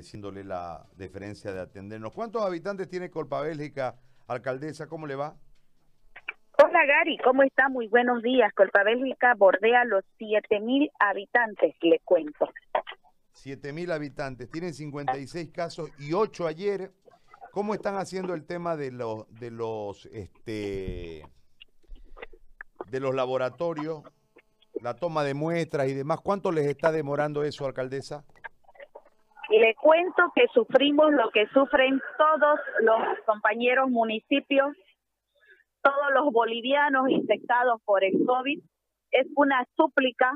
agradeciéndole la deferencia de atendernos. ¿Cuántos habitantes tiene Colpa Bélgica, alcaldesa? ¿Cómo le va? Hola Gary, ¿cómo está? Muy buenos días. Colpa Bélgica bordea los 7.000 habitantes, le cuento. 7.000 habitantes, tienen 56 casos y 8 ayer. ¿Cómo están haciendo el tema de los de los este de los laboratorios, la toma de muestras y demás? ¿Cuánto les está demorando eso, alcaldesa? Le cuento que sufrimos lo que sufren todos los compañeros municipios, todos los bolivianos infectados por el COVID. Es una súplica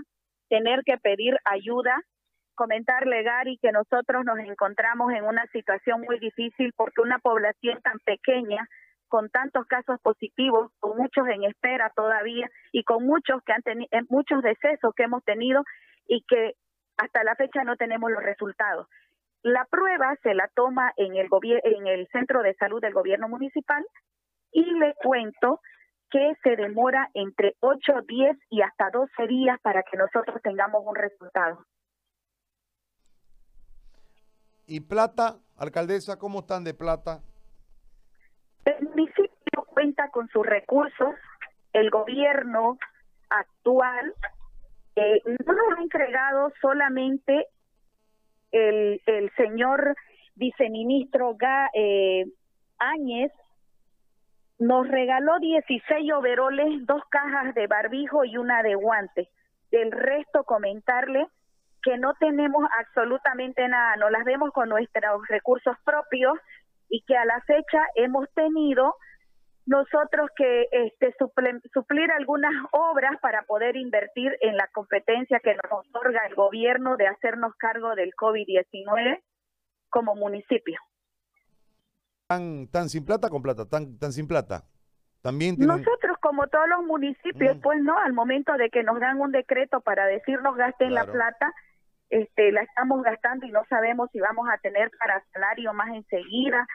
tener que pedir ayuda. Comentarle, Gary, que nosotros nos encontramos en una situación muy difícil porque una población tan pequeña, con tantos casos positivos, con muchos en espera todavía y con muchos que han tenido muchos decesos que hemos tenido y que hasta la fecha no tenemos los resultados. La prueba se la toma en el, en el centro de salud del gobierno municipal y le cuento que se demora entre 8, 10 y hasta 12 días para que nosotros tengamos un resultado. ¿Y plata, alcaldesa, cómo están de plata? El municipio cuenta con sus recursos, el gobierno actual eh, no nos ha entregado solamente el, el señor viceministro Ga, eh, Áñez nos regaló 16 overoles, dos cajas de barbijo y una de guantes. Del resto, comentarle que no tenemos absolutamente nada, no las vemos con nuestros recursos propios y que a la fecha hemos tenido nosotros que este, suplir algunas obras para poder invertir en la competencia que nos otorga el gobierno de hacernos cargo del COVID-19 como municipio. ¿Tan, ¿Tan sin plata con plata? ¿Tan, tan sin plata? También Nosotros, como todos los municipios, mm. pues no, al momento de que nos dan un decreto para decirnos gasten la plata, este, la estamos gastando y no sabemos si vamos a tener para salario más enseguida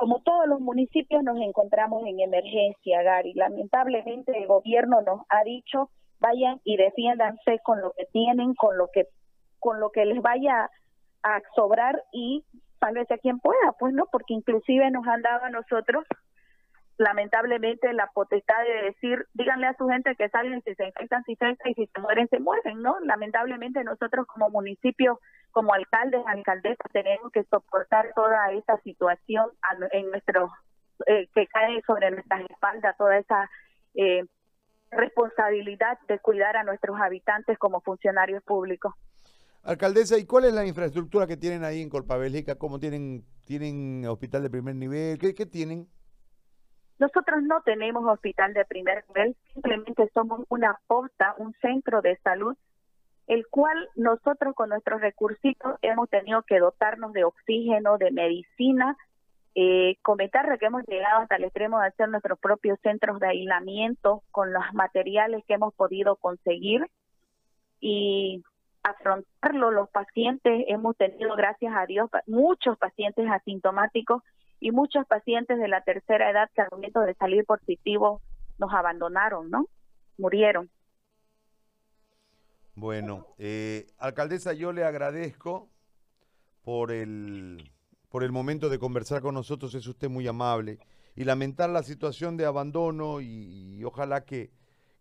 como todos los municipios nos encontramos en emergencia, Gary. Lamentablemente el gobierno nos ha dicho vayan y defiéndanse con lo que tienen, con lo que con lo que les vaya a sobrar y sálvese a quien pueda, pues no, porque inclusive nos han dado a nosotros lamentablemente la potestad de decir, díganle a su gente que salgan si se infectan, si se y si se mueren, se mueren, ¿no? Lamentablemente nosotros como municipio, como alcaldes, alcaldesas, tenemos que soportar toda esa situación en nuestro, eh, que cae sobre nuestras espaldas, toda esa eh, responsabilidad de cuidar a nuestros habitantes como funcionarios públicos. Alcaldesa, ¿y cuál es la infraestructura que tienen ahí en Colpabélica? ¿Cómo tienen, tienen hospital de primer nivel? ¿Qué, qué tienen? Nosotros no tenemos hospital de primer nivel, simplemente somos una posta, un centro de salud, el cual nosotros con nuestros recursos hemos tenido que dotarnos de oxígeno, de medicina, eh, comentar que hemos llegado hasta el extremo de hacer nuestros propios centros de aislamiento con los materiales que hemos podido conseguir y afrontarlo los pacientes hemos tenido gracias a Dios muchos pacientes asintomáticos y muchos pacientes de la tercera edad que al momento de salir positivo nos abandonaron, ¿no? Murieron. Bueno, eh, alcaldesa, yo le agradezco por el, por el momento de conversar con nosotros, es usted muy amable, y lamentar la situación de abandono y, ojalá que,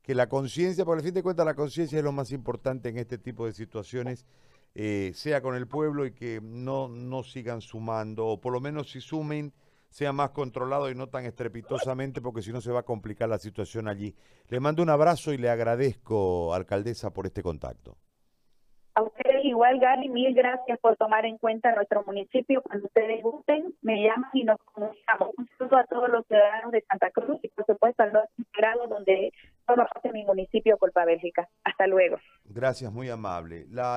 que la conciencia, porque al fin de cuentas la conciencia es lo más importante en este tipo de situaciones, eh, sea con el pueblo y que no, no sigan sumando, o por lo menos si sumen, sea más controlado y no tan estrepitosamente, porque si no se va a complicar la situación allí. Le mando un abrazo y le agradezco, alcaldesa, por este contacto. A ustedes igual, Gary, mil gracias por tomar en cuenta nuestro municipio. Cuando ustedes gusten, me llaman y nos comunicamos. Un saludo a todos los ciudadanos de Santa Cruz y, por supuesto, al grado donde forma parte mi municipio, Colpa Bélgica. Hasta luego. Gracias, muy amable. La